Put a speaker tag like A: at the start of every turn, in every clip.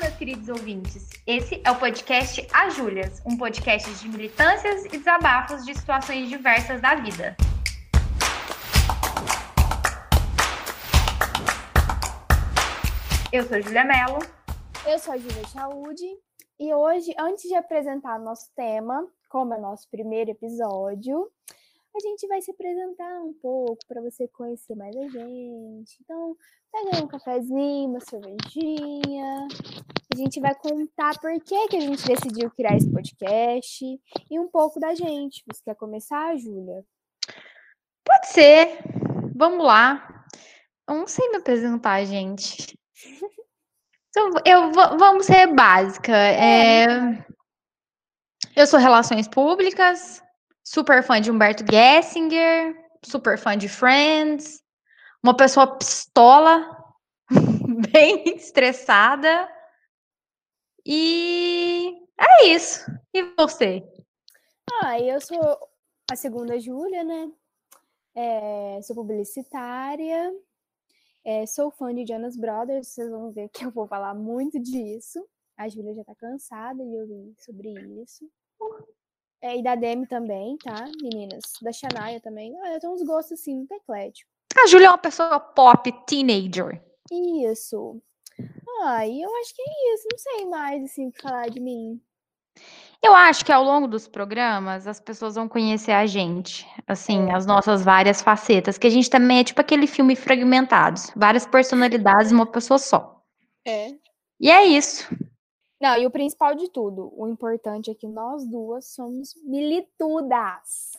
A: meus queridos ouvintes. Esse é o podcast A Júlias, um podcast de militâncias e desabafos de situações diversas da vida. Eu sou Júlia Mello.
B: Eu sou a Júlia Saúde. E hoje, antes de apresentar nosso tema, como é nosso primeiro episódio, a gente vai se apresentar um pouco para você conhecer mais a gente. Então, pega um cafezinho, uma cervejinha. A gente vai contar por que, que a gente decidiu criar esse podcast e um pouco da gente. Você quer começar, Júlia?
A: Pode ser. Vamos lá. Eu não sei me apresentar, gente. Então, eu vou, vamos ser básica. É, eu sou Relações Públicas, super fã de Humberto Gessinger, super fã de Friends, uma pessoa pistola, bem estressada. E é isso. E você?
B: Ah, eu sou a segunda Júlia, né? É, sou publicitária, é, sou fã de Jonas Brothers, vocês vão ver que eu vou falar muito disso. A Júlia já tá cansada de ouvir sobre isso. É, e da Demi também, tá, meninas? Da Shania também. Eu tenho uns gostos assim, muito ecléticos.
A: A Júlia é uma pessoa pop, teenager.
B: Isso. Ah, e eu acho que é isso. Não sei mais, assim, o que falar de mim.
A: Eu acho que ao longo dos programas as pessoas vão conhecer a gente, assim,
B: É.
A: as nossas várias facetas, que a gente também é tipo aquele filme fragmentados, várias personalidades, uma pessoa só.
B: É.
A: E é isso.
B: Não, e o principal de tudo, o importante é que nós duas somos militudas.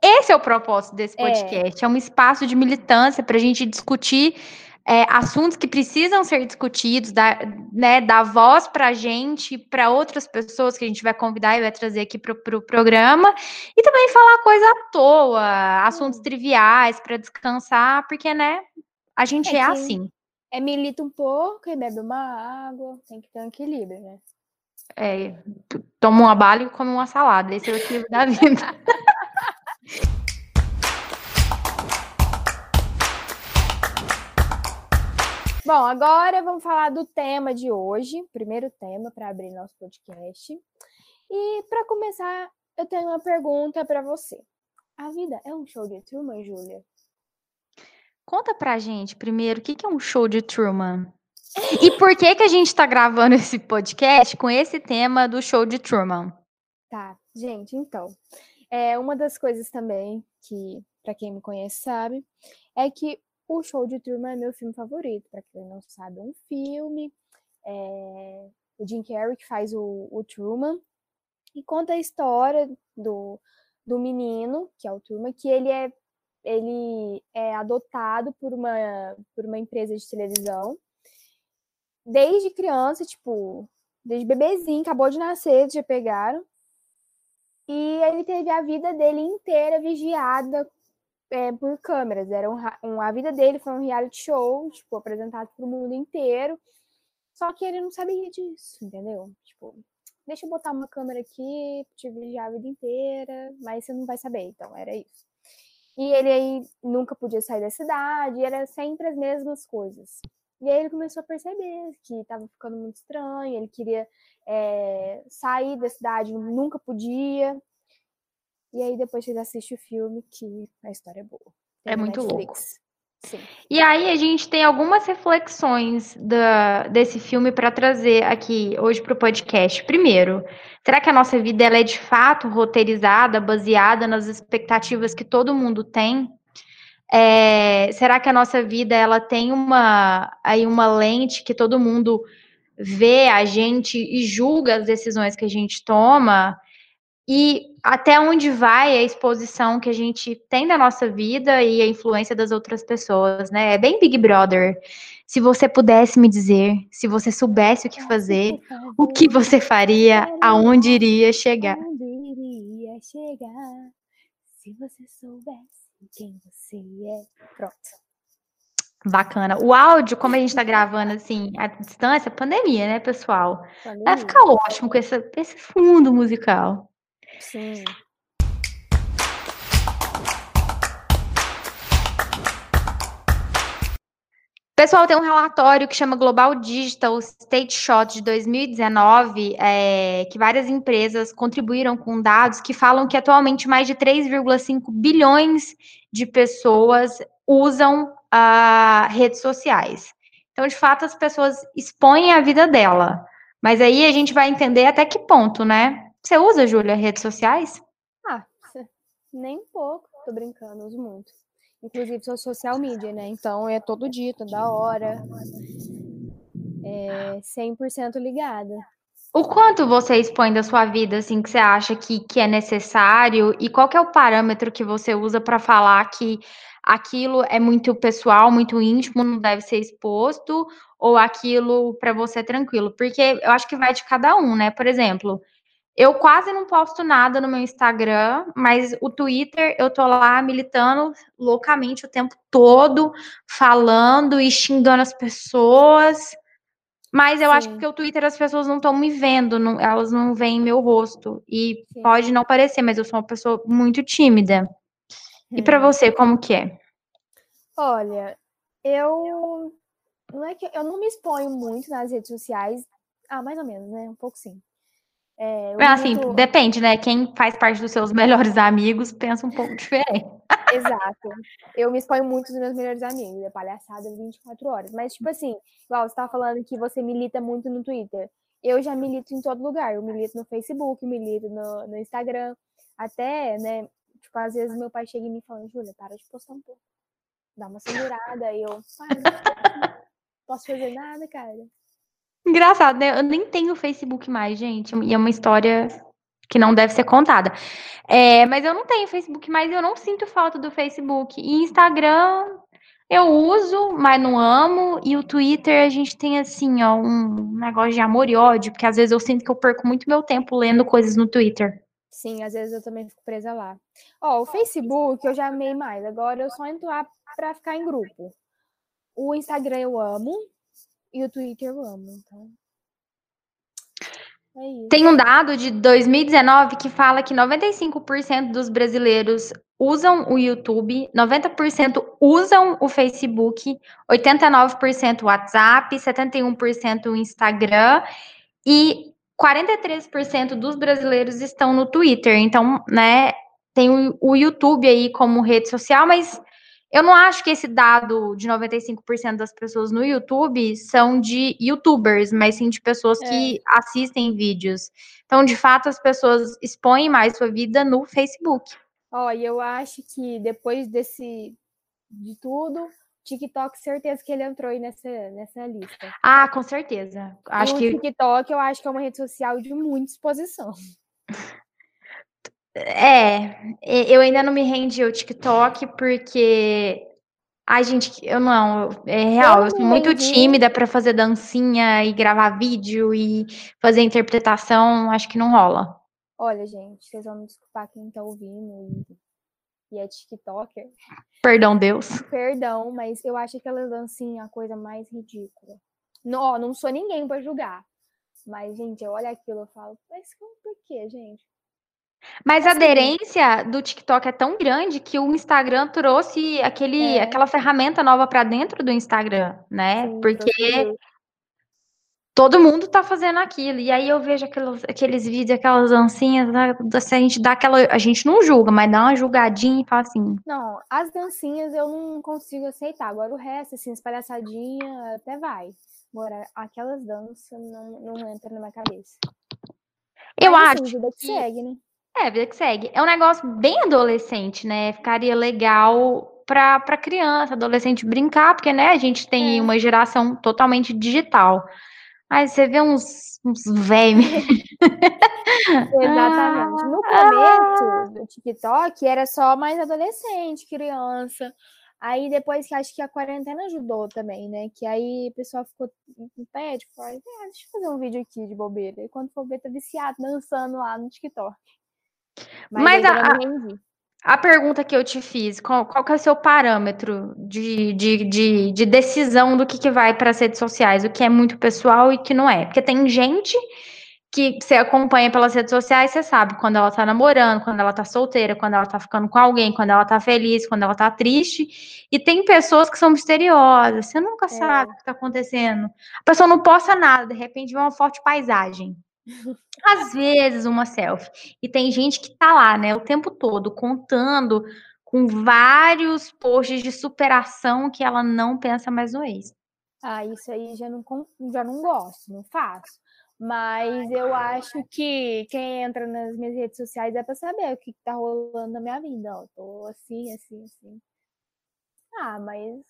A: Esse é o propósito desse
B: É.
A: podcast. É, um espaço de militância para a gente discutir é, assuntos que precisam ser discutidos, dar, né, dar voz para a gente, para outras pessoas que a gente vai convidar e vai trazer aqui para o pro programa, e também falar coisa à toa, assuntos
B: Hum.
A: triviais para descansar, porque, né, a gente
B: É
A: é, assim.
B: É milita um pouco e bebe uma água, tem que ter um equilíbrio, né?
A: É, toma uma bala e come uma salada. Esse é o equilíbrio da vida.
B: Bom, agora vamos falar do tema de hoje, primeiro tema para abrir nosso podcast. E para começar, eu tenho uma pergunta para você. A vida é um show de turma, Júlia?
A: Conta pra gente primeiro o que que é um show de Truman. E por que que a gente tá gravando esse podcast com esse tema do show de Truman?
B: Tá, gente, então, é uma das coisas também que, para quem me conhece sabe, é que o Show de Truman é meu filme favorito. Para quem não sabe, é um filme. é, o Jim Carrey que faz o, o Truman e conta a história do, do menino, que é o Truman, que ele é ele é adotado por uma por uma empresa de televisão desde criança, tipo, desde bebezinho, acabou de nascer, já pegaram. E ele teve a vida dele inteira vigiada é, por câmeras. Era um, um- a vida dele foi um reality show, tipo, apresentado para o mundo inteiro. Só que ele não sabia disso, entendeu? Tipo, deixa eu botar uma câmera aqui, te vigiar a vida inteira, mas você não vai saber, então era isso. E ele aí nunca podia sair da cidade, era sempre as mesmas coisas. E aí ele começou a perceber que estava ficando muito estranho, ele queria é, sair da cidade, nunca podia. E aí depois vocês assistem o filme, que a história é boa. Tem
A: É muito louco.
B: Netflix. Sim.
A: E aí a gente tem algumas reflexões da, desse filme para trazer aqui hoje para o podcast. Primeiro, será que a nossa vida ela é de fato roteirizada, baseada nas expectativas que todo mundo tem? É, será que a nossa vida ela tem uma aí uma lente que todo mundo vê a gente e julga as decisões que a gente toma? E até onde vai a exposição que a gente tem da nossa vida e a influência das outras pessoas, né? É bem Big Brother. Se você pudesse me dizer, se você soubesse o que fazer, o que você faria, aonde iria chegar?
B: Onde iria chegar se você soubesse quem você é? Pronto.
A: Bacana. O áudio, como a gente tá gravando assim, à distância, pandemia, né, pessoal? Vai
B: Pandemia.
A: ficar ótimo com esse, esse fundo musical.
B: Sim.
A: Pessoal, tem um relatório que chama Global Digital State Shot de 2019, é, que várias empresas contribuíram com dados que falam que atualmente mais de 3,5 bilhões de pessoas usam uh, redes sociais. Então, de fato, as pessoas expõem a vida dela. Mas aí a gente vai entender até que ponto, né? Você usa, Júlia, redes sociais?
B: Ah, nem um pouco. Tô brincando, uso muito. Inclusive, sou social media, né? Então, é todo dia, toda hora. É 100% ligada.
A: O quanto você expõe da sua vida, assim, que você acha que, que é necessário? E qual que é o parâmetro que você usa para falar que aquilo é muito pessoal, muito íntimo, não deve ser exposto? Ou aquilo para você é tranquilo? Porque eu acho que vai de cada um, né? Por exemplo, eu quase não posto nada no meu Instagram, mas o Twitter eu tô lá militando loucamente o tempo todo, falando e xingando as pessoas. Mas eu Sim. acho que o Twitter as pessoas não estão me vendo, não, elas não veem meu rosto. E Sim. pode não parecer, mas eu sou uma pessoa muito tímida. Hum. E para você, como que é?
B: Olha, eu não é que eu não me exponho muito nas redes sociais. Ah, mais ou menos, né? Um pouco sim.
A: É, é assim, muito... depende, né? Quem faz parte dos seus melhores amigos pensa um pouco diferente.
B: Exato. Eu me exponho muito dos meus melhores amigos, é palhaçada 24 horas. Mas, tipo assim, igual você tava falando que você milita muito no Twitter. Eu já milito em todo lugar. Eu milito no Facebook, milito no, no Instagram. Até, né? Tipo, às vezes meu pai chega e me fala, Júlia, para de postar um pouco. Dá uma segurada. Aí eu, para, não posso fazer nada, cara.
A: Engraçado, né? Eu nem tenho Facebook mais, gente. E é uma história que não deve ser contada. É, mas eu não tenho Facebook mais eu não sinto falta do Facebook. E Instagram eu uso, mas não amo. E o Twitter a gente tem assim, ó, um negócio de amor e ódio, porque às vezes eu sinto que eu perco muito meu tempo lendo coisas no Twitter.
B: Sim, às vezes eu também fico presa lá. Ó, o Facebook eu já amei mais. Agora eu só entro lá pra ficar em grupo. O Instagram eu amo, e o Twitter eu amo, então.
A: É Tem um dado de 2019 que fala que 95% dos brasileiros usam o YouTube, 90% usam o Facebook, 89% o WhatsApp, 71% o Instagram e 43% dos brasileiros estão no Twitter. Então, né, tem o YouTube aí como rede social, mas eu não acho que esse dado de 95% das pessoas no YouTube são de youtubers, mas sim de pessoas é. que assistem vídeos. Então, de fato, as pessoas expõem mais sua vida no Facebook.
B: Ó, oh, e eu acho que depois desse de tudo, TikTok, certeza que ele entrou aí nessa, nessa lista.
A: Ah, com certeza.
B: Acho o que... TikTok, eu acho que é uma rede social de muita exposição.
A: É, eu ainda não me rendi ao TikTok porque Ai, gente, eu não, é real, eu, eu sou muito tímida para fazer dancinha e gravar vídeo e fazer interpretação, acho que não rola.
B: Olha, gente, vocês vão me desculpar quem tá ouvindo e, e é TikToker.
A: Perdão, Deus.
B: Perdão, mas eu acho aquela dancinha a coisa mais ridícula. Não, não sou ninguém para julgar. Mas, gente, eu olho aquilo e falo, mas por quê, gente?
A: Mas a assim aderência do TikTok é tão grande que o Instagram trouxe aquele, é. aquela ferramenta nova para dentro do Instagram, né? Sim, Porque todo mundo tá fazendo aquilo. E aí eu vejo aqueles, aqueles vídeos, aquelas dancinhas, né? a gente dá aquela. A gente não julga, mas dá uma julgadinha e fala assim.
B: Não, as dancinhas eu não consigo aceitar. Agora o resto, assim, as palhaçadinhas até vai. Agora, aquelas danças não, não entra na minha cabeça.
A: Eu mas, assim,
B: acho. que segue, né?
A: É, vida que segue. É um negócio bem adolescente, né? Ficaria legal para criança, adolescente brincar, porque né, a gente tem é. uma geração totalmente digital. Aí você vê uns, uns velhos.
B: Exatamente. No ah. começo do TikTok era só mais adolescente, criança. Aí depois que acho que a quarentena ajudou também, né? Que aí o pessoal ficou em pé, tipo, ah, deixa eu fazer um vídeo aqui de bobeira. E quando for ver, tá viciado dançando lá no TikTok.
A: Mas, Mas a, a pergunta que eu te fiz, qual, qual é o seu parâmetro de, de, de, de decisão do que, que vai para as redes sociais? O que é muito pessoal e o que não é? Porque tem gente que você acompanha pelas redes sociais, você sabe quando ela tá namorando, quando ela tá solteira, quando ela tá ficando com alguém, quando ela tá feliz, quando ela tá triste. E tem pessoas que são misteriosas, você nunca é. sabe o que tá acontecendo. A pessoa não posta nada, de repente vê uma forte paisagem. Às vezes uma selfie. E tem gente que tá lá, né, o tempo todo contando com vários posts de superação que ela não pensa mais no ex.
B: Ah, isso aí já não, já não gosto, não faço. Mas eu acho que quem entra nas minhas redes sociais é para saber o que, que tá rolando na minha vida. Ó, tô assim, assim, assim. Ah, mas.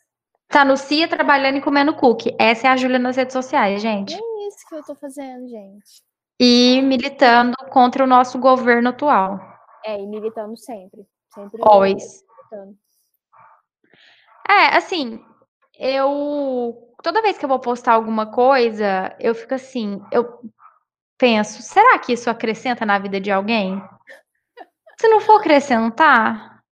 A: Tá no CIA trabalhando e comendo cookie. Essa é a Júlia nas redes sociais, gente.
B: É isso que eu tô fazendo, gente.
A: E militando contra o nosso governo atual.
B: É, e militando sempre. Sempre.
A: Always. É, assim, eu toda vez que eu vou postar alguma coisa, eu fico assim, eu penso, será que isso acrescenta na vida de alguém? Se não for acrescentar,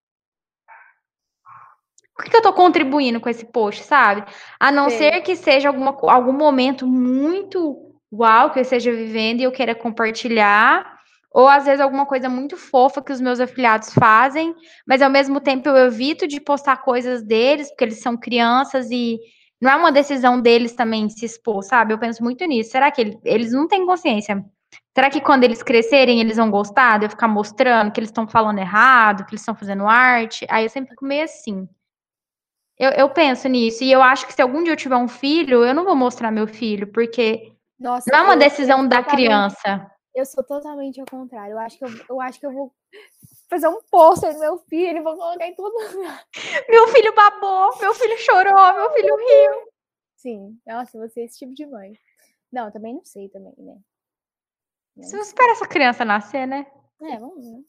A: por que eu tô contribuindo com esse post, sabe? A não Sim. ser que seja alguma, algum momento muito uau que eu esteja vivendo e eu queira compartilhar, ou às vezes alguma coisa muito fofa que os meus afiliados fazem, mas ao mesmo tempo eu evito de postar coisas deles, porque eles são crianças e não é uma decisão deles também se expor, sabe? Eu penso muito nisso. Será que eles não têm consciência? Será que quando eles crescerem, eles vão gostar de eu ficar mostrando que eles estão falando errado, que eles estão fazendo arte? Aí eu sempre fico meio assim. Eu, eu, penso nisso. E eu acho que se algum dia eu tiver um filho, eu não vou mostrar meu filho, porque Nossa, não é uma decisão da criança.
B: Eu sou totalmente ao contrário. Eu acho que eu, eu acho que eu vou fazer um pôster do meu filho, vou colocar em tudo.
A: Meu filho babou, meu filho chorou, meu filho riu.
B: Sim, nossa, você é esse tipo de mãe. Não, também não sei também, né?
A: Você não espera essa criança nascer, né?
B: É, vamos ver.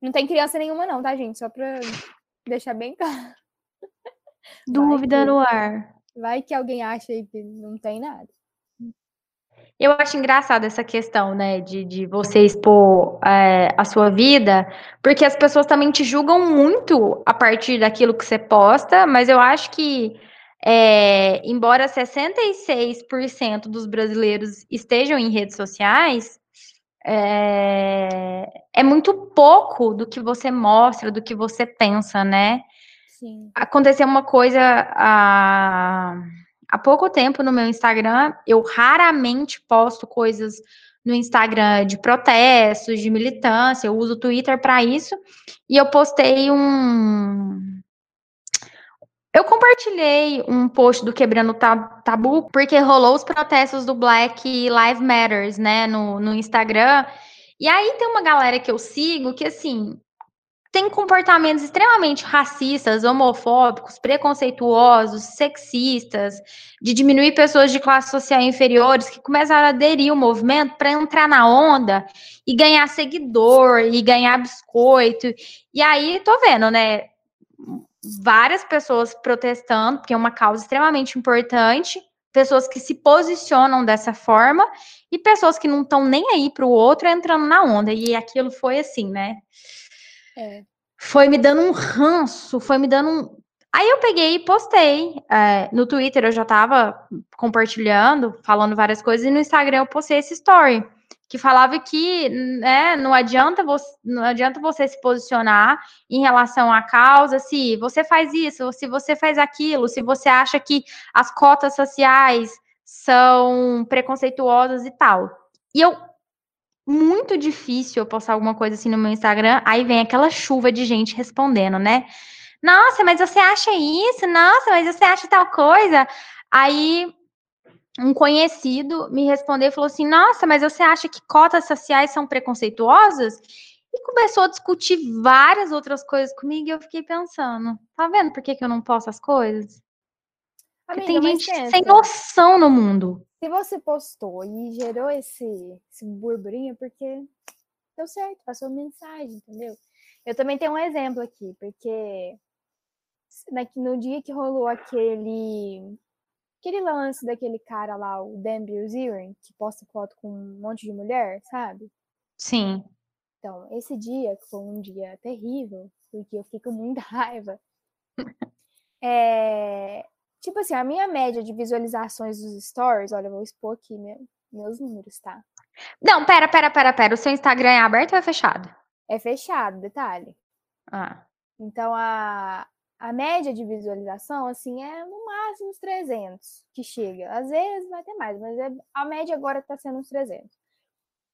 B: Não tem criança nenhuma, não, tá, gente? Só pra deixar bem claro.
A: Dúvida que, no ar.
B: Vai que alguém acha aí que não tem nada.
A: Eu acho engraçado essa questão, né, de, de você expor é, a sua vida, porque as pessoas também te julgam muito a partir daquilo que você posta, mas eu acho que, é, embora 66% dos brasileiros estejam em redes sociais, é, é, muito pouco do que você mostra, do que você pensa, né? Sim. Aconteceu uma coisa. A há pouco tempo no meu Instagram, eu raramente posto coisas no Instagram de protestos, de militância, eu uso o Twitter para isso, e eu postei um. Eu compartilhei um post do Quebrando Tabu, porque rolou os protestos do Black Lives Matters, né, no, no Instagram. E aí tem uma galera que eu sigo que, assim, tem comportamentos extremamente racistas, homofóbicos, preconceituosos, sexistas, de diminuir pessoas de classe social inferiores que começaram a aderir ao movimento para entrar na onda e ganhar seguidor e ganhar biscoito. E aí tô vendo, né? Várias pessoas protestando, porque é uma causa extremamente importante, pessoas que se posicionam dessa forma e pessoas que não estão nem aí para o outro entrando na onda. E aquilo foi assim, né? É. Foi me dando um ranço, foi me dando um. Aí eu peguei e postei. É, no Twitter eu já tava compartilhando, falando várias coisas, e no Instagram eu postei esse story. Que falava que né, não, adianta você, não adianta você se posicionar em relação à causa se você faz isso, se você faz aquilo, se você acha que as cotas sociais são preconceituosas e tal. E eu muito difícil eu postar alguma coisa assim no meu Instagram, aí vem aquela chuva de gente respondendo, né? Nossa, mas você acha isso? Nossa, mas você acha tal coisa? Aí um conhecido me respondeu e falou assim: Nossa, mas você acha que cotas sociais são preconceituosas? E começou a discutir várias outras coisas comigo e eu fiquei pensando: Tá vendo por que, que eu não posso as coisas? Amiga, tem gente pensa, sem noção no mundo.
B: Se você postou e gerou esse, esse burburinho, é porque deu certo, passou mensagem, entendeu? Eu também tenho um exemplo aqui, porque no dia que rolou aquele aquele lance daquele cara lá, o Dan Bilzerian, que posta foto com um monte de mulher, sabe?
A: Sim.
B: Então, esse dia, que foi um dia terrível, porque eu fiquei com muita raiva, é, Tipo assim, a minha média de visualizações dos stories, olha, eu vou expor aqui meu, meus números, tá?
A: Não, pera, pera, pera, pera. O seu Instagram é aberto ou é fechado?
B: É fechado, detalhe.
A: Ah.
B: Então, a, a média de visualização, assim, é no máximo uns 300 que chega. Às vezes vai ter mais, mas é, a média agora tá sendo uns 300.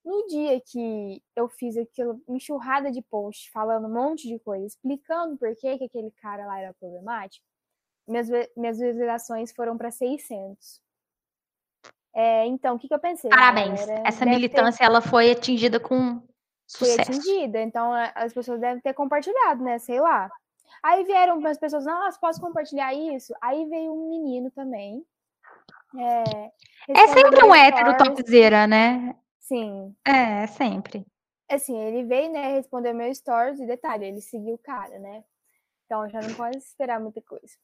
B: No dia que eu fiz aquilo, enxurrada de post, falando um monte de coisa, explicando por que, que aquele cara lá era problemático, minhas, minhas visualizações foram para 600. É, então, o que, que eu pensei?
A: Parabéns. Essa militância ter... ela foi atingida com sucesso.
B: Foi atingida, então as pessoas devem ter compartilhado, né? Sei lá. Aí vieram as pessoas, nossa, posso compartilhar isso? Aí veio um menino também.
A: É, é sempre um hétero topzera, né?
B: Sim.
A: É, sempre.
B: Assim, ele veio, né, responder meu stories e detalhe, ele seguiu o cara, né? Então já não pode esperar muita coisa.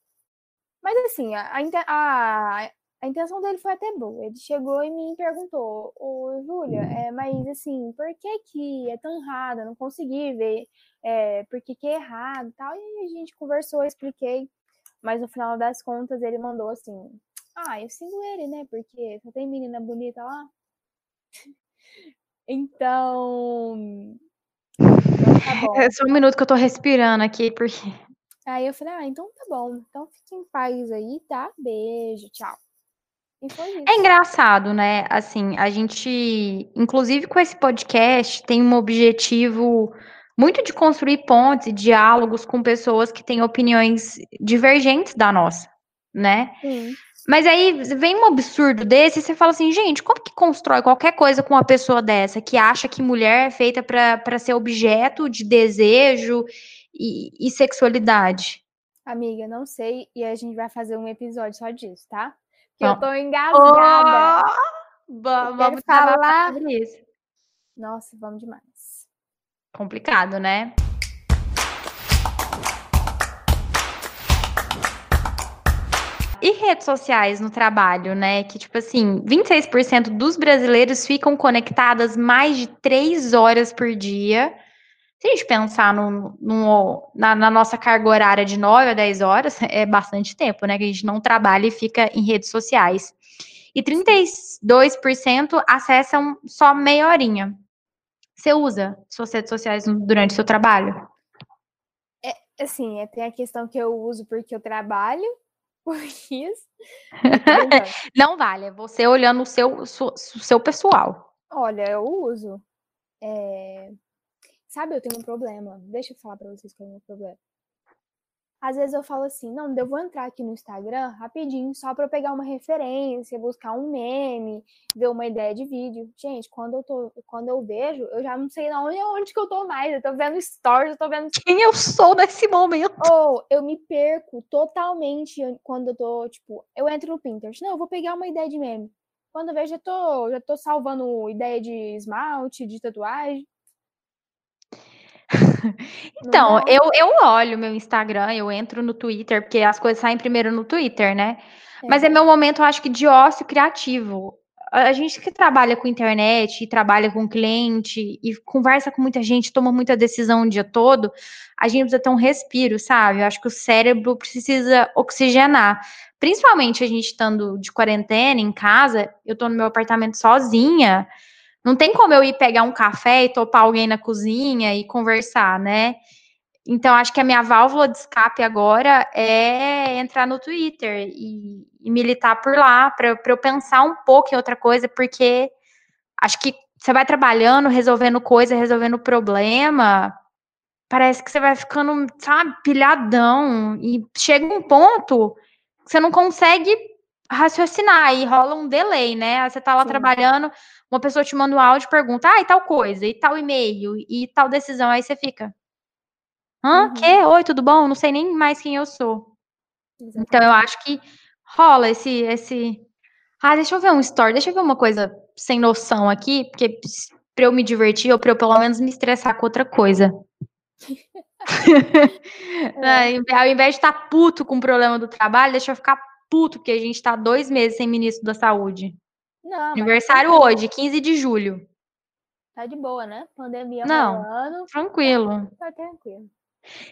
B: Mas assim, a, a, a intenção dele foi até boa. Ele chegou e me perguntou, ô Júlia, é, mas assim, por que que é tão errado? Eu não consegui ver é, por que que é errado e tal. E a gente conversou, expliquei. Mas no final das contas ele mandou assim, ah, eu sigo ele, né? Porque só tem menina bonita lá. então... então tá bom.
A: É só um minuto que eu tô respirando aqui, porque...
B: Aí eu falei, ah, então tá bom. Então fique em paz aí, tá? Beijo, tchau.
A: É engraçado, né? Assim, a gente, inclusive com esse podcast, tem um objetivo muito de construir pontes e diálogos com pessoas que têm opiniões divergentes da nossa, né?
B: Sim.
A: Mas aí vem um absurdo desse e você fala assim, gente, como que constrói qualquer coisa com uma pessoa dessa que acha que mulher é feita para ser objeto de desejo e, e sexualidade?
B: Amiga, não sei, e a gente vai fazer um episódio só disso, tá? que eu tô engasgada.
A: Oh, vamos falar sobre isso.
B: Nossa, vamos demais.
A: Complicado, né? E redes sociais no trabalho, né? Que, tipo assim, 26% dos brasileiros ficam conectadas mais de três horas por dia se a gente pensar na, na, nossa carga horária de 9 a 10 horas, é bastante tempo, né? Que a gente não trabalha e fica em redes sociais. E 32% acessam só meia horinha. Você usa suas redes sociais durante o seu trabalho?
B: É, assim, é, tem a questão que eu uso porque eu trabalho, por isso.
A: não vale, é você olhando o seu, o seu pessoal.
B: Olha, eu uso. É, Sabe, eu tenho um problema. Deixa eu falar para vocês que eu tenho um problema. Às vezes eu falo assim, não, eu vou entrar aqui no Instagram rapidinho, só para eu pegar uma referência, buscar um meme, ver uma ideia de vídeo. Gente, quando eu tô, quando eu vejo, eu já não sei onde, onde que eu tô mais. Eu tô vendo stories, eu tô vendo
A: quem eu sou nesse momento.
B: Ou eu me perco totalmente quando eu tô, tipo, eu entro no Pinterest. Não, eu vou pegar uma ideia de meme. Quando eu vejo, já tô, já tô salvando ideia de esmalte, de tatuagem.
A: Então, eu, eu olho meu Instagram, eu entro no Twitter, porque as coisas saem primeiro no Twitter, né? Mas é meu momento, eu acho que de ócio criativo. A gente que trabalha com internet, e trabalha com cliente, e conversa com muita gente, toma muita decisão o dia todo, a gente precisa ter um respiro, sabe? Eu acho que o cérebro precisa oxigenar. Principalmente a gente estando de quarentena em casa, eu tô no meu apartamento sozinha. Não tem como eu ir pegar um café e topar alguém na cozinha e conversar, né? Então, acho que a minha válvula de escape agora é entrar no Twitter e, e militar por lá, para eu pensar um pouco em outra coisa, porque acho que você vai trabalhando, resolvendo coisa, resolvendo problema, parece que você vai ficando, sabe, pilhadão, e chega um ponto que você não consegue raciocinar, e rola um delay, né? Você tá lá Sim. trabalhando, uma pessoa te manda um áudio e pergunta, ah, e tal coisa, e tal e-mail, e tal decisão, aí você fica. Hã? Uhum. Que? Oi, tudo bom? Não sei nem mais quem eu sou. Exatamente. Então eu acho que rola esse, esse. Ah, deixa eu ver um story, deixa eu ver uma coisa sem noção aqui, porque pra eu me divertir, ou pra eu pelo menos me estressar com outra coisa. é. Ao invés de estar tá puto com o problema do trabalho, deixa eu ficar puto, porque a gente tá dois meses sem ministro da saúde. Não, Aniversário tá hoje, 15 de julho.
B: Tá de boa, né? Pandemia
A: Não, rolando. Tranquilo.
B: Tá tranquilo.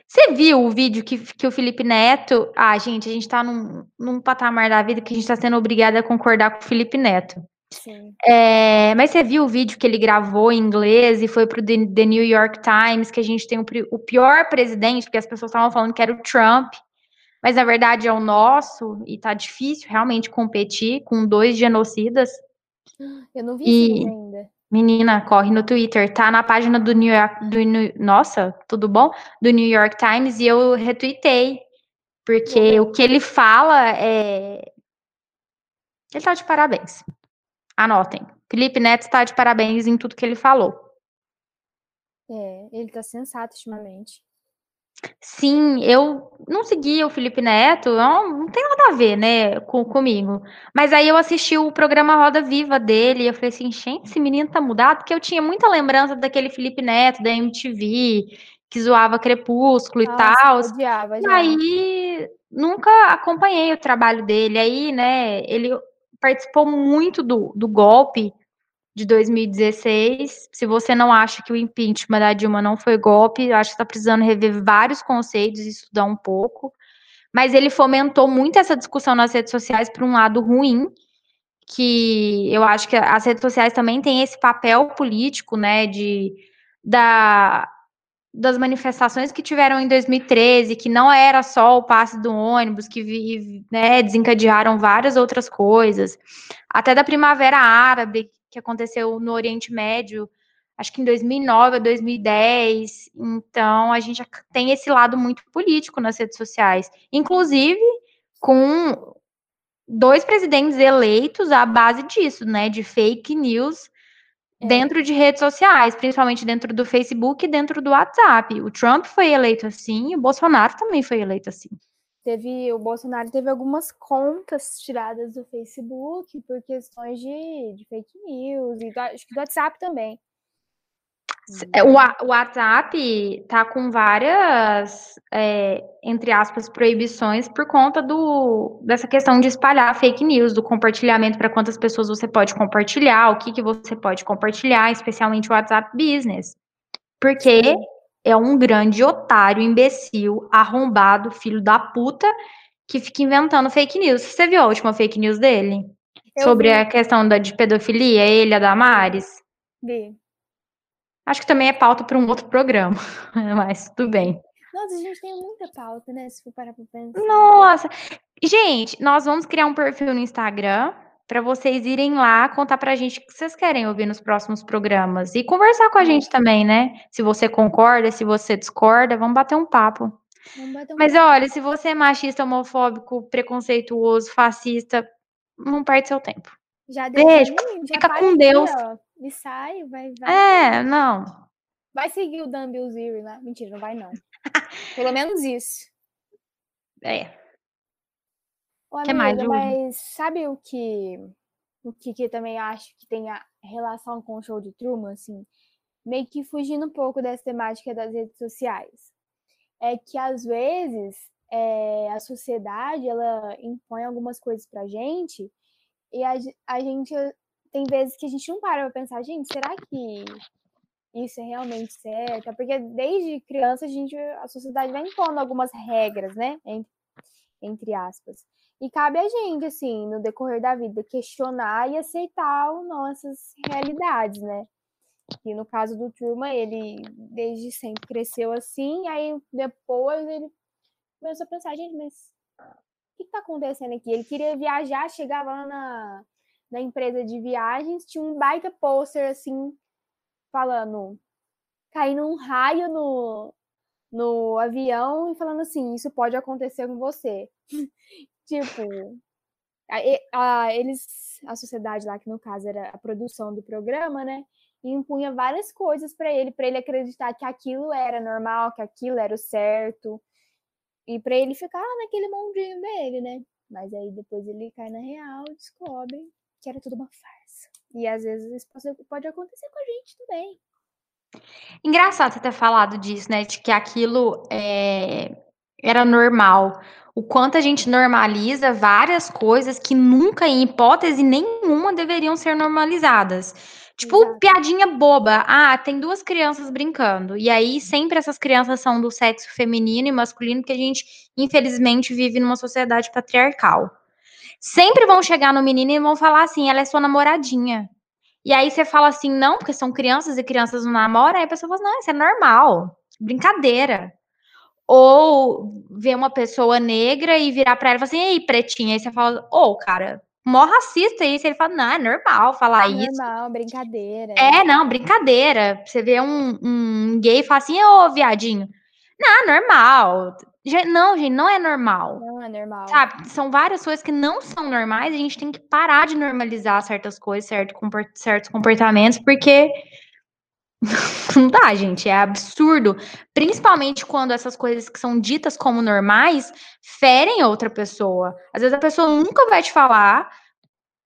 A: Você viu o vídeo que, que o Felipe Neto. Ah, gente, a gente tá num, num patamar da vida que a gente tá sendo obrigada a concordar com o Felipe Neto.
B: Sim.
A: É, mas você viu o vídeo que ele gravou em inglês e foi pro The, The New York Times, que a gente tem o, o pior presidente, porque as pessoas estavam falando que era o Trump, mas na verdade é o nosso, e tá difícil realmente competir com dois genocidas.
B: Eu não vi e... ainda.
A: Menina, corre no Twitter, tá na página do New York, do New, nossa, tudo bom? Do New York Times e eu retuitei, porque o que ele fala é ele tá de parabéns. Anotem. Felipe Neto está de parabéns em tudo que ele falou.
B: É, ele tá sensato ultimamente.
A: Sim, eu não seguia o Felipe Neto, não, não tem nada a ver, né, com, comigo. Mas aí eu assisti o programa Roda Viva dele e eu falei assim, gente, esse menino tá mudado, porque eu tinha muita lembrança daquele Felipe Neto, da MTV, que zoava Crepúsculo Nossa, e tal.
B: Odiava,
A: e aí nunca acompanhei o trabalho dele. Aí, né, ele participou muito do, do golpe de 2016. Se você não acha que o impeachment da Dilma não foi golpe, acho que está precisando rever vários conceitos e estudar um pouco. Mas ele fomentou muito essa discussão nas redes sociais para um lado ruim, que eu acho que as redes sociais também têm esse papel político, né, de da das manifestações que tiveram em 2013, que não era só o passe do ônibus, que né, desencadearam várias outras coisas, até da Primavera Árabe, que aconteceu no Oriente Médio, acho que em 2009 ou 2010. Então, a gente tem esse lado muito político nas redes sociais, inclusive com dois presidentes eleitos à base disso, né, de fake news é. dentro de redes sociais, principalmente dentro do Facebook e dentro do WhatsApp. O Trump foi eleito assim, o Bolsonaro também foi eleito assim.
B: Teve, o Bolsonaro teve algumas contas tiradas do Facebook por questões de, de fake news, e do, acho que do WhatsApp também.
A: É, o, WhatsApp tá com várias, é, entre aspas, proibições por conta do, dessa questão de espalhar fake news, do compartilhamento para quantas pessoas você pode compartilhar, o que, que você pode compartilhar, especialmente o WhatsApp Business. Porque é um grande otário, imbecil, arrombado, filho da puta, que fica inventando fake news. Você viu a última fake news dele? Eu Sobre vi. a questão da, de pedofilia, ele, a Damares?
B: Vi.
A: Acho que também é pauta para um outro programa, mas tudo bem.
B: Nossa, a gente tem muita pauta, né? Se for parar para pensar.
A: Nossa! Gente, nós vamos criar um perfil no Instagram para vocês irem lá contar pra gente o que vocês querem ouvir nos próximos programas e conversar com a gente também, né? Se você concorda, se você discorda, vamos bater um papo.
B: Bater um
A: Mas
B: papo.
A: olha, se você é machista, homofóbico, preconceituoso, fascista, não perde seu tempo.
B: Já
A: Beijo, fica com Deus.
B: Ó. E sai, vai, vai.
A: É, não.
B: Vai seguir o Dan Bilzerian lá. Mentira, não vai não. Pelo menos isso.
A: É.
B: Ô, amiga, que mais, mas sabe o que o que, que eu também acho que tem a relação com o show de Truman, assim, meio que fugindo um pouco dessa temática das redes sociais. É que às vezes é, a sociedade ela impõe algumas coisas pra gente e a, a gente tem vezes que a gente não para pra pensar, gente, será que isso é realmente certo? Porque desde criança a gente, a sociedade vai impondo algumas regras, né? Entre, entre aspas. E cabe a gente, assim, no decorrer da vida, questionar e aceitar nossas realidades, né? E no caso do Truman, ele desde sempre cresceu assim, aí depois ele começou a pensar, gente, mas o que está acontecendo aqui? Ele queria viajar, chegava lá na, na empresa de viagens, tinha um baita pôster assim, falando, caindo um raio no, no avião e falando assim, isso pode acontecer com você. tipo, a, a, eles, a sociedade lá, que no caso era a produção do programa, né? impunha várias coisas para ele, para ele acreditar que aquilo era normal, que aquilo era o certo, e para ele ficar naquele mundinho dele, né? Mas aí depois ele cai na real, descobre que era tudo uma farsa. E às vezes isso pode acontecer com a gente também.
A: Engraçado você ter falado disso, né? De que aquilo é... era normal. O quanto a gente normaliza várias coisas que nunca, em hipótese nenhuma, deveriam ser normalizadas. Tipo,
B: Exato.
A: piadinha boba. Ah, tem duas crianças brincando. E aí, sempre essas crianças são do sexo feminino e masculino, porque a gente, infelizmente, vive numa sociedade patriarcal. Sempre vão chegar no menino e vão falar assim: ela é sua namoradinha. E aí você fala assim, não, porque são crianças e crianças não namoram. Aí a pessoa fala, não, isso é normal, brincadeira. Ou ver uma pessoa negra e virar pra ela e falar assim, ei, pretinha. Aí você fala, ô, oh, cara, mó racista isso. Ele fala, não, é normal falar
B: É
A: isso.
B: normal, brincadeira.
A: É, não, brincadeira. Você vê um, um gay e fala assim, ô, viadinho. Não, normal. Já- Não, gente, não é normal.
B: Não é normal.
A: Sabe? São várias coisas que não são normais. A gente tem que parar de normalizar certas coisas, certo certos comportamentos, porque não dá, gente. É absurdo. Principalmente quando essas coisas que são ditas como normais ferem outra pessoa. Às vezes a pessoa nunca vai te falar,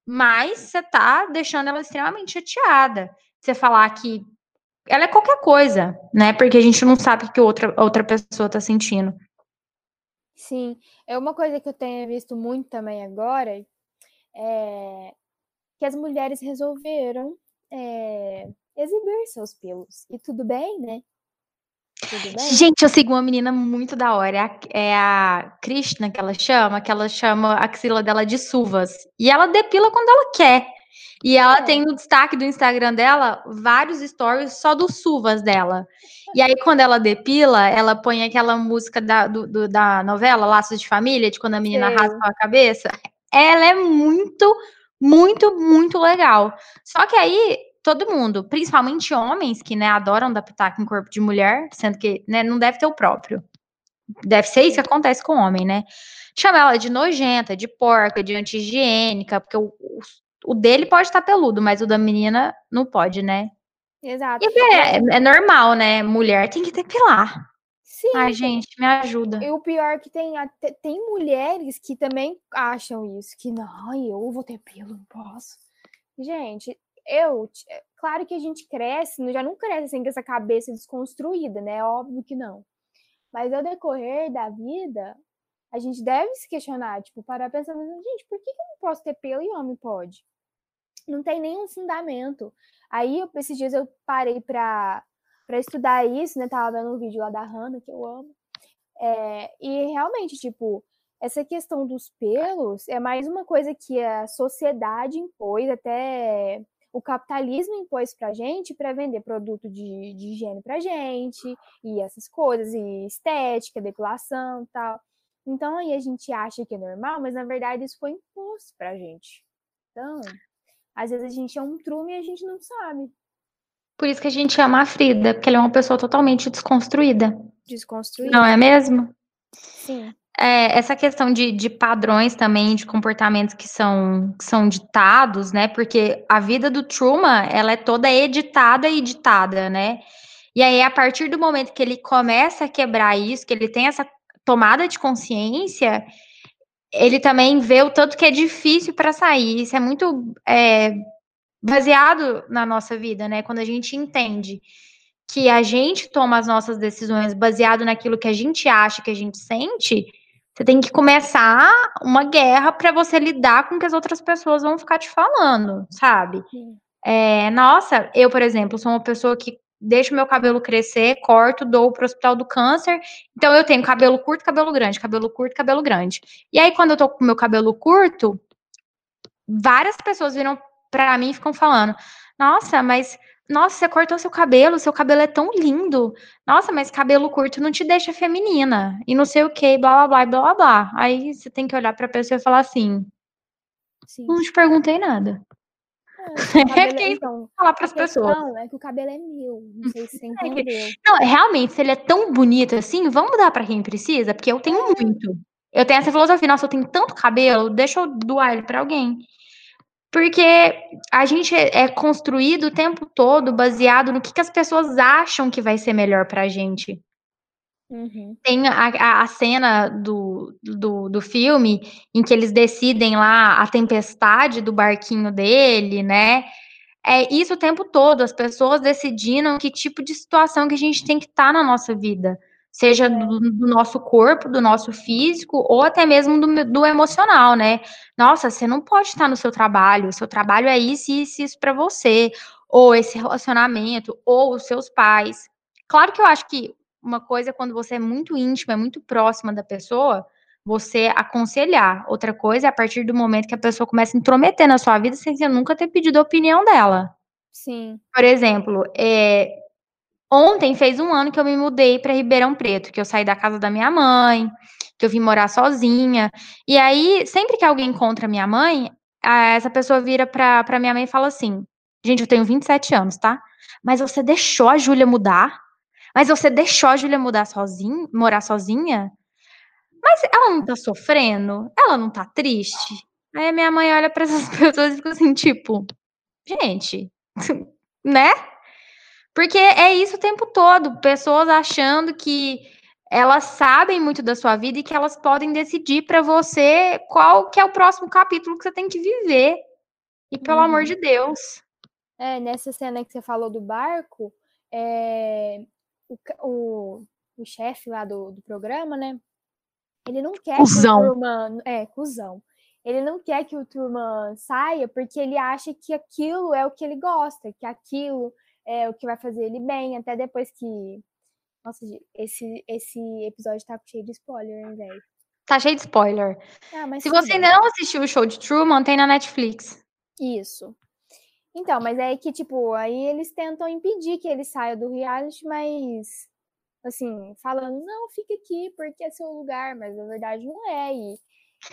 A: mas você tá deixando ela extremamente chateada. Você falar que ela é qualquer coisa, né? Porque a gente não sabe o que outra, outra pessoa tá sentindo.
B: Sim, é uma coisa que eu tenho visto muito também agora, é que as mulheres resolveram é, exibir seus pelos. E tudo bem, né? Tudo bem?
A: Gente, eu sigo uma menina muito da hora. É a, é a Krishna que ela chama, que ela chama a axila dela de suvas. E ela depila quando ela quer. E ela
B: É.
A: tem no destaque do Instagram dela vários stories só dos suvas dela. E aí, quando ela depila, ela põe aquela música da, do- do- da novela Laços de Família, de quando a menina
B: Sei.
A: raspa a cabeça. Ela é muito, muito, muito legal. Só que aí, todo mundo, principalmente homens que né, adoram dar pitaco em corpo de mulher, sendo que né, não deve ter o próprio. Deve ser isso que acontece com o homem, né? Chama ela de nojenta, de porca, de anti-higiênica, porque o, o, o dele pode estar peludo, mas o da menina não pode, né?
B: Exato.
A: E é, é normal, né? Mulher tem que depilar.
B: Sim,
A: Ai, gente, me ajuda.
B: e o pior é que tem, tem mulheres que também acham isso, que não, eu vou ter pelo, não posso. Gente, eu, é claro que a gente cresce, já não cresce assim com essa cabeça desconstruída, né? Óbvio que não. Mas ao decorrer da vida, a gente deve se questionar, tipo, parar pensando, gente, por que eu não posso ter pelo e homem pode? Não tem nenhum fundamento. Aí, eu- esses dias eu parei pra, pra estudar isso, né? Tava vendo um vídeo lá da Hannah, que eu amo. É, e realmente, tipo, essa questão dos pelos é mais uma coisa que a sociedade impôs, até o capitalismo impôs pra gente para vender produto de, de higiene pra gente, e essas coisas, e estética, depilação e tal. Então aí a gente acha que é normal, mas na verdade isso foi imposto pra gente. Então, às vezes a gente é um trume e a gente não sabe.
A: Por isso que a gente ama a Frida, porque ela é uma pessoa totalmente desconstruída.
B: Desconstruir.
A: Não é mesmo?
B: Sim.
A: É, essa questão de, de padrões também, de comportamentos que são, que são ditados, né? Porque a vida do Truman, ela é toda editada e ditada, né? E aí, a partir do momento que ele começa a quebrar isso, que ele tem essa tomada de consciência, ele também vê o tanto que é difícil para sair. Isso é muito é, baseado na nossa vida, né? Quando a gente entende que a gente toma as nossas decisões baseado naquilo que a gente acha, que a gente sente, você tem que começar uma guerra para você lidar com o que as outras pessoas vão ficar te falando, sabe? É, nossa, eu, por exemplo, sou uma pessoa que deixo meu cabelo crescer, corto, dou pro hospital do câncer. Então eu tenho cabelo curto, cabelo grande, cabelo curto, cabelo grande. E aí quando eu tô com meu cabelo curto, várias pessoas viram pra mim e ficam falando: "Nossa, mas nossa, você cortou seu cabelo, seu cabelo é tão lindo. Nossa, mas cabelo curto não te deixa feminina. E não sei o que, blá blá blá blá blá. Aí você tem que olhar pra pessoa e falar assim:
B: Sim.
A: "Não te perguntei nada".
B: É, o cabelo-
A: que isso
B: então,
A: Falar pras pessoas.
B: é que o cabelo é meu. Não sei se você
A: que-
B: entendeu.
A: Não, realmente, se ele é tão bonito assim, vamos dar pra quem precisa, porque eu tenho muito. Eu tenho essa filosofia, nossa, eu tenho tanto cabelo, deixa eu doar ele pra alguém. Porque a gente é é construído o tempo todo baseado no que, que as pessoas acham que vai ser melhor pra gente.
B: Uhum.
A: Tem a, a, cena do, do, do filme em que eles decidem lá a tempestade do barquinho dele, né? É isso o tempo todo, as pessoas decidindo que tipo de situação que a gente tem que estar na nossa vida. Seja do, do nosso corpo, do nosso físico, ou até mesmo do, do emocional, né? Nossa, você não pode estar no seu trabalho, o seu trabalho é isso, isso, isso para você. ou esse relacionamento, ou os seus pais. Claro que eu acho que uma coisa é quando você é muito íntima, é muito próxima da pessoa, você aconselhar. Outra coisa é a partir do momento que a pessoa começa a intrometer na sua vida sem você nunca ter pedido a opinião dela.
B: Sim.
A: Por exemplo, é, ontem fez um ano que eu me mudei para Ribeirão Preto, que eu saí da casa da minha mãe, que eu vim morar sozinha. E aí, sempre que alguém encontra minha mãe, essa pessoa vira pra minha mãe e fala assim: Gente, eu tenho 27 anos, tá? Mas você deixou a Júlia mudar? Mas você deixou a Júlia mudar sozinha, morar sozinha? Mas ela não tá sofrendo? Ela não tá triste? Aí minha mãe olha para essas pessoas e fica assim, tipo, gente, né? Porque é isso o tempo todo, pessoas achando que elas sabem muito da sua vida e que elas podem decidir para você qual que é o próximo capítulo que você tem que viver. E pelo uhum. amor de Deus.
B: É, nessa cena que você falou do barco, é, o, o, o chefe lá do, do programa, né? Ele não quer
A: cuzão.
B: que o Turman. É, cuzão. Ele não quer que o Turman saia porque ele acha que aquilo é o que ele gosta, que aquilo é o que vai fazer ele bem, até depois que. Nossa, esse, esse episódio tá cheio de spoiler, hein, velho?
A: Tá cheio de spoiler.
B: Ah,
A: Se você ainda não assistiu o show de Truman, tem na Netflix.
B: Isso. Então, mas é que, tipo, aí eles tentam impedir que ele saia do reality, mas assim, falando, não, fica aqui porque é seu lugar, mas na verdade não é. E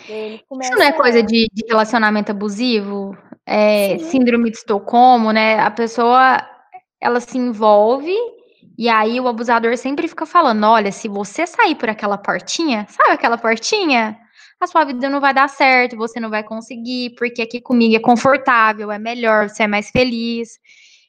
B: ele começa
A: Isso não é coisa de, de relacionamento abusivo? É, síndrome de Estocolmo, né? A pessoa, ela se envolve e aí o abusador sempre fica falando, olha, se você sair por aquela portinha, sabe aquela portinha? A sua vida não vai dar certo, você não vai conseguir, porque aqui comigo é confortável, é melhor, você é mais feliz.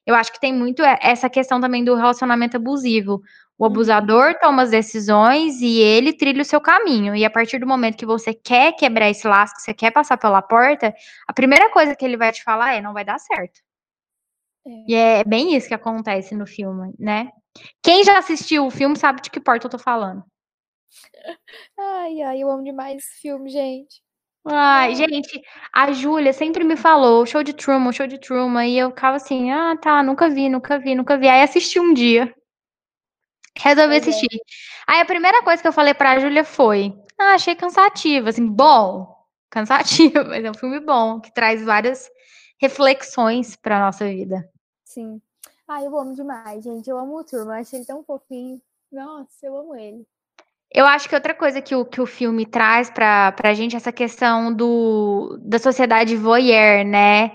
A: Eu acho que tem muito essa questão também do relacionamento abusivo. O uhum. abusador toma as decisões e ele trilha o seu caminho. E a partir do momento que você quer quebrar esse laço, que você quer passar pela porta, a primeira coisa que ele vai te falar é: não vai dar certo. É. E é bem isso que acontece no filme, né? Quem já assistiu o filme sabe de que porta eu tô falando.
B: Ai, ai, eu amo demais esse filme, gente.
A: Ai, gente, a Júlia sempre me falou, show de Truman, show de Truman, e eu ficava assim, ah, tá, nunca vi, nunca vi, nunca vi. Aí assisti um dia. Resolvi é. assistir. É. Aí a primeira coisa que eu falei pra Júlia foi: Ah, achei cansativo. Assim, bom, cansativo, mas é um filme bom, que traz várias reflexões pra nossa vida.
B: Sim. Ah, eu amo demais, gente. Eu amo o Turma, eu achei ele tão fofinho. Nossa, eu amo ele.
A: Eu acho que outra coisa que o, que o filme traz pra, pra gente é essa questão do, da sociedade voyeur, né?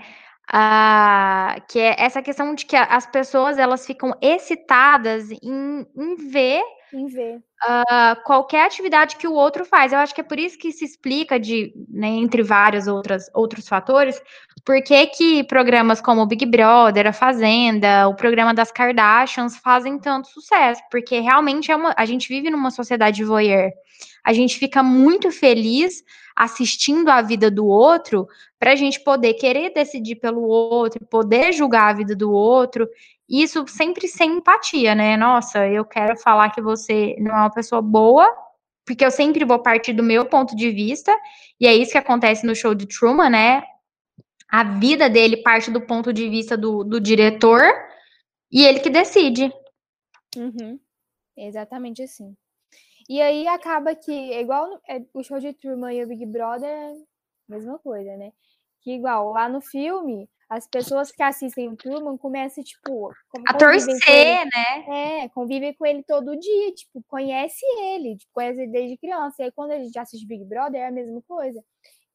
A: Ah, que é essa questão de que as pessoas elas ficam excitadas em, em ver
B: em ver.
A: Uh, qualquer atividade que o outro faz. Eu acho que é por isso que se explica, de, né, entre vários outros fatores, por que, que programas como o Big Brother, a Fazenda, o programa das Kardashians fazem tanto sucesso, porque realmente é uma, a gente vive numa sociedade voyeur. A gente fica muito feliz assistindo a vida do outro para a gente poder querer decidir pelo outro, poder julgar a vida do outro. Isso sempre sem empatia, né? Nossa, eu quero falar que você não é uma pessoa boa, porque eu sempre vou partir do meu ponto de vista, e é isso que acontece no show de Truman, né? A vida dele parte do ponto de vista do, do diretor e ele que decide.
B: Uhum. Exatamente assim. E aí acaba que, igual é, o show de Truman e o Big Brother, é mesma coisa, né? Que igual lá no filme, as pessoas que assistem o Truman começam, tipo,
A: a torcer, né?
B: É, convivem com ele todo dia, tipo, conhece ele, tipo, conhece ele desde criança. E aí, quando a gente assiste Big Brother, é a mesma coisa.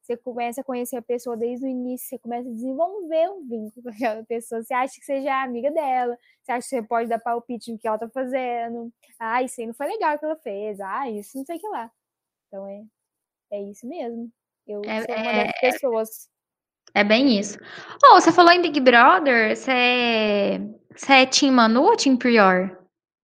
B: Você começa a conhecer a pessoa desde o início, você começa a desenvolver um vínculo com aquela pessoa. Você acha que seja amiga dela, você acha que você pode dar palpite no que ela tá fazendo. Ah, isso aí não foi legal que ela fez. Ah, isso não sei o que lá. Então é, é isso mesmo. Eu é, sou uma é, das pessoas
A: é bem isso. Oh, você falou em Big Brother, você é, você é Team Manu ou Team Prior?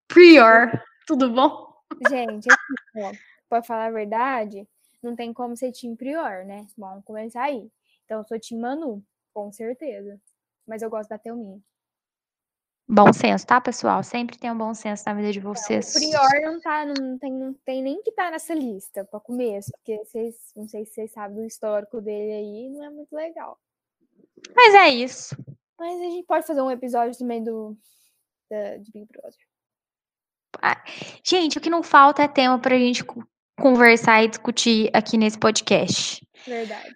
A: Prior, tudo bom?
B: Gente, assim, pra falar a verdade, não tem como ser Team Prior, né? Vamos começar aí. Então, eu sou Team Manu, com certeza. Mas eu gosto da Thelminha.
A: Bom senso, tá, pessoal? Sempre tem um bom senso na vida de vocês.
B: O Prior não tá, não tem, não tem nem que tá nessa lista para começo, porque vocês, não sei se vocês sabem do histórico dele aí, não é muito legal.
A: Mas é isso.
B: Mas a gente pode fazer um episódio também do da, de Big Brother.
A: Ah, gente, o que não falta é tema pra gente conversar e discutir aqui nesse podcast.
B: Verdade.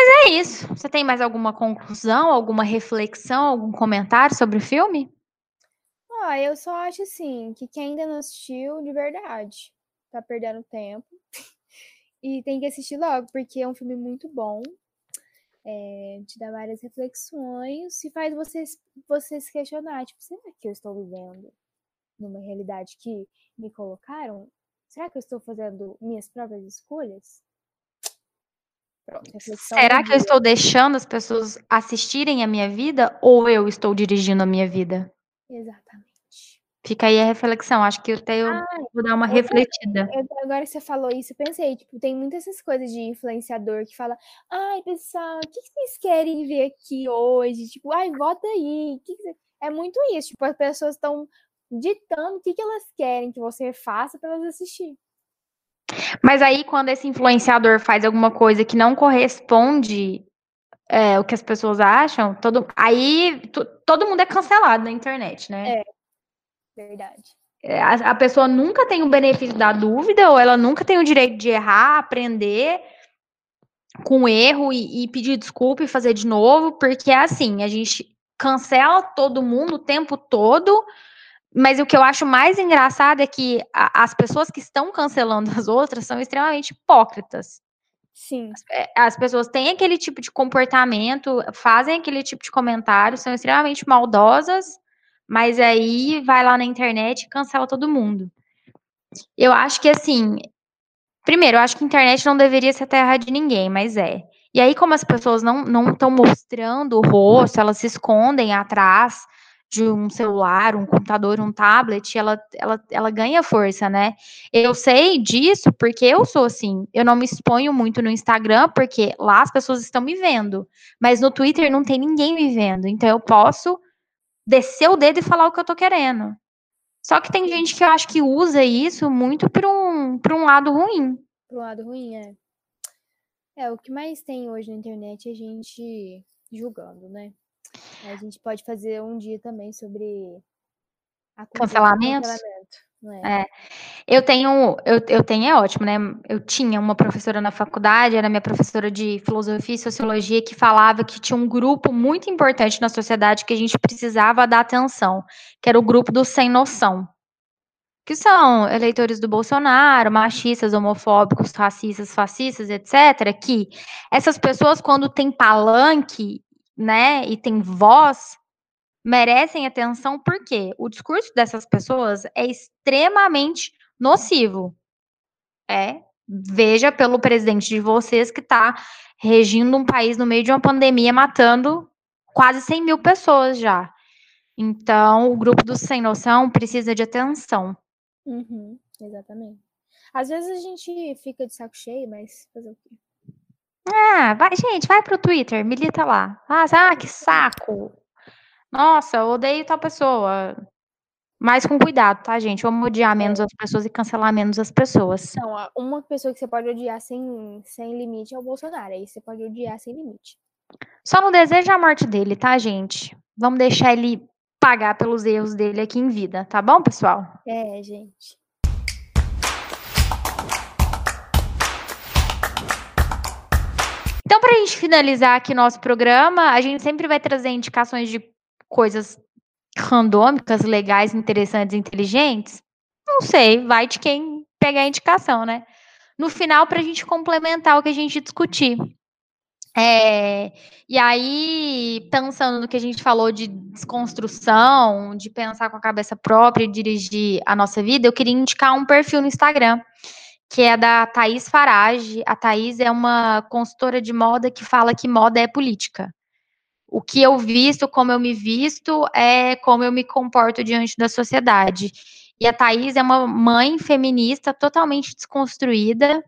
A: Mas é isso. Você tem mais alguma conclusão, alguma reflexão, algum comentário sobre o filme?
B: Ah, eu só acho assim, que quem ainda não assistiu, de verdade, tá perdendo tempo. e tem que assistir logo, porque é um filme muito bom. É, te dá várias reflexões e faz vocês, vocês questionar, tipo, será que eu estou vivendo numa realidade que me colocaram? Será que eu estou fazendo minhas próprias escolhas?
A: Pronto, será que eu estou deixando as pessoas assistirem a minha vida ou eu estou dirigindo a minha vida?
B: Exatamente.
A: Fica aí a reflexão. Acho que até eu ah, vou dar uma eu, refletida.
B: Eu, agora que você falou isso, eu pensei, tipo, tem muitas essas coisas de influenciador que fala, ai, pessoal, o que vocês querem ver aqui hoje? Tipo, ai, vota aí. É muito isso. Tipo, as pessoas estão ditando o que, que elas querem que você faça para elas assistir.
A: Mas aí, quando esse influenciador faz alguma coisa que não corresponde é, o que as pessoas acham, todo, aí todo mundo é cancelado na internet, né?
B: É, verdade.
A: É, a, a, pessoa nunca tem o benefício da dúvida, ou ela nunca tem o direito de errar, aprender com erro e, e pedir desculpa e fazer de novo, porque é assim, a gente cancela todo mundo o tempo todo, mas o que eu acho mais engraçado é que a, as pessoas que estão cancelando as outras são extremamente hipócritas.
B: Sim.
A: As, é, as, pessoas têm aquele tipo de comportamento, fazem aquele tipo de comentário, são extremamente maldosas, mas aí vai lá na internet e cancela todo mundo. Eu acho que assim, primeiro, eu acho que a internet não deveria ser terra de ninguém, mas é. E aí, como as pessoas não estão mostrando o rosto, elas se escondem atrás de um celular, um computador, um tablet, ela, ela, ela ganha força, né? Eu sei disso porque eu sou assim. Eu não me exponho muito no Instagram porque lá as pessoas estão me vendo. Mas no Twitter não tem ninguém me vendo. Então eu posso descer o dedo e falar o que eu tô querendo. Só que tem gente que eu acho que usa isso muito para um, pra um lado ruim.
B: Para um lado ruim, é. É, o que mais tem hoje na internet é gente julgando, né? A gente pode fazer um dia também sobre
A: cancelamento. É? é? Eu tenho, eu, eu tenho, é ótimo, né? Eu tinha uma professora na faculdade, era minha professora de filosofia e sociologia, que falava que tinha um grupo muito importante na sociedade que a gente precisava dar atenção, que era o grupo dos sem noção. Que são eleitores do Bolsonaro, machistas, homofóbicos, racistas, fascistas, etc. Que essas pessoas, quando têm palanque né, e tem voz, merecem atenção porque o discurso dessas pessoas é extremamente nocivo. É, veja pelo presidente de vocês que está regindo um país no meio de uma pandemia, matando quase 100 mil pessoas já. Então, o grupo do Sem Noção precisa de atenção.
B: Uhum, exatamente. Às vezes a gente fica de saco cheio, mas fazer o quê?
A: Ah, vai, gente, vai pro Twitter, milita lá. Ah, que saco. Nossa, eu odeio tal pessoa. Mas com cuidado, tá, gente? Vamos odiar menos é. as pessoas e cancelar menos as pessoas.
B: Não, uma pessoa que você pode odiar sem, sem limite é o Bolsonaro. Aí você pode odiar sem limite.
A: Só não deseja a morte dele, tá, gente? Vamos deixar ele pagar pelos erros dele aqui em vida, tá bom, pessoal?
B: É, gente.
A: Então, para a gente finalizar aqui nosso programa, a gente sempre vai trazer indicações de coisas randômicas, legais, interessantes, inteligentes. Não sei, vai de quem pegar a indicação, né? No final, para a gente complementar o que a gente discutir. É, e aí, pensando no que a gente falou de desconstrução, de pensar com a cabeça própria e dirigir a nossa vida, eu queria indicar um perfil no Instagram que é da Thaís Farage. A Thaís é uma consultora de moda que fala que moda é política. O que eu visto, como eu me visto, é como eu me comporto diante da sociedade. E a Thaís é uma mãe feminista totalmente desconstruída,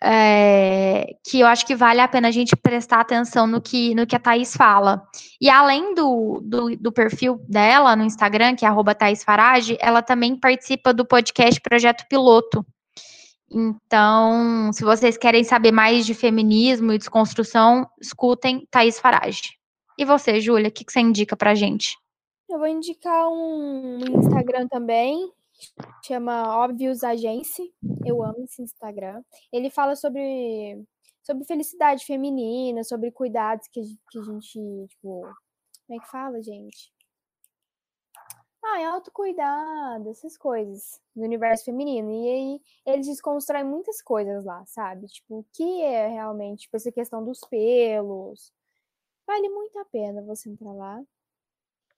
A: é, que eu acho que vale a pena a gente prestar atenção no que, no que a Thaís fala. E além do, do, do perfil dela no Instagram, que é Thaís Farage, ela também participa do podcast Projeto Piloto, então, se vocês querem saber mais de feminismo e desconstrução, escutem Thaís Farage. E você, Júlia, o que, que você indica pra gente?
B: Eu vou indicar um Instagram também, chama Óbvios Agência. Eu amo esse Instagram. Ele fala sobre, sobre felicidade feminina, sobre cuidados que, que a gente, tipo. Como é que fala, gente? Ah, é autocuidado, essas coisas do universo feminino. E aí eles desconstroem muitas coisas lá, sabe? Tipo, o que é realmente, tipo, essa questão dos pelos. Vale muito a pena você entrar lá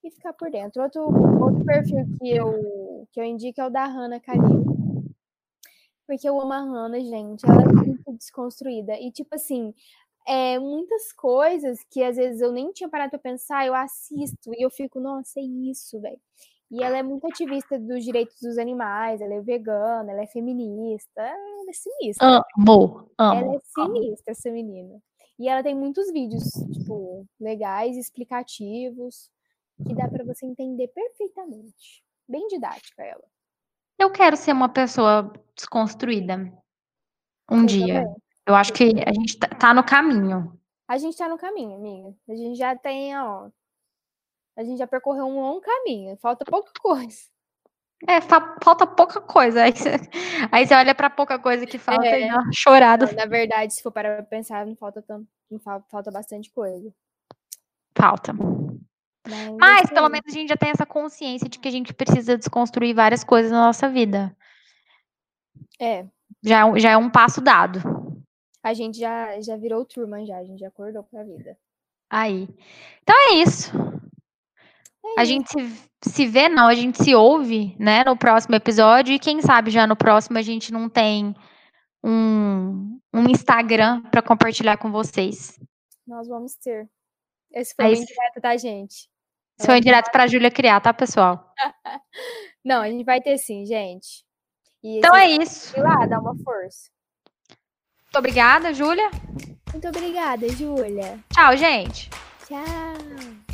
B: e ficar por dentro. Outro, outro perfil que eu, que eu indico é o da Hannah Kalil. Porque eu amo a Hannah, gente. Ela é muito desconstruída. E, tipo assim, é, muitas coisas que às vezes eu nem tinha parado pra pensar, eu assisto e eu fico, nossa, é isso, velho. E ela é muito ativista dos direitos dos animais, ela é vegana, ela é feminista, ela é sinistra.
A: Amo, amo.
B: Ela é sinistra, essa menina. E ela tem muitos vídeos, tipo, legais, explicativos, que dá para você entender perfeitamente. Bem didática ela.
A: Eu quero ser uma pessoa desconstruída. Um eu dia. Também. Eu acho que a gente tá, tá no caminho.
B: A gente tá no caminho, amiga. A gente já tem, ó, a gente já percorreu um longo caminho, falta pouca coisa.
A: É, fa falta pouca coisa. Aí você, aí você olha para pouca coisa que falta é, e dá uma chorada.
B: na verdade, se for para pensar, não falta tanto, não falta, falta bastante coisa.
A: Falta. Mas, Mas pelo menos a gente já tem essa consciência de que a gente precisa desconstruir várias coisas na nossa vida.
B: É.
A: Já, é já é um passo dado.
B: A gente já, já virou turma já, a gente já acordou pra vida.
A: Aí. Então é isso. A gente se, se vê, não, a gente se ouve, né, no próximo episódio. E quem sabe já no próximo a gente não tem um, um Instagram para compartilhar com vocês.
B: Nós vamos ter. Esse foi Aí, o indireto da gente.
A: Esse foi direto para a Júlia criar, tá, pessoal?
B: não, a gente vai ter sim, gente.
A: E então é isso.
B: Ir lá, dá uma força.
A: Muito obrigada, Júlia.
B: Muito obrigada, Júlia.
A: Tchau, gente.
B: Tchau.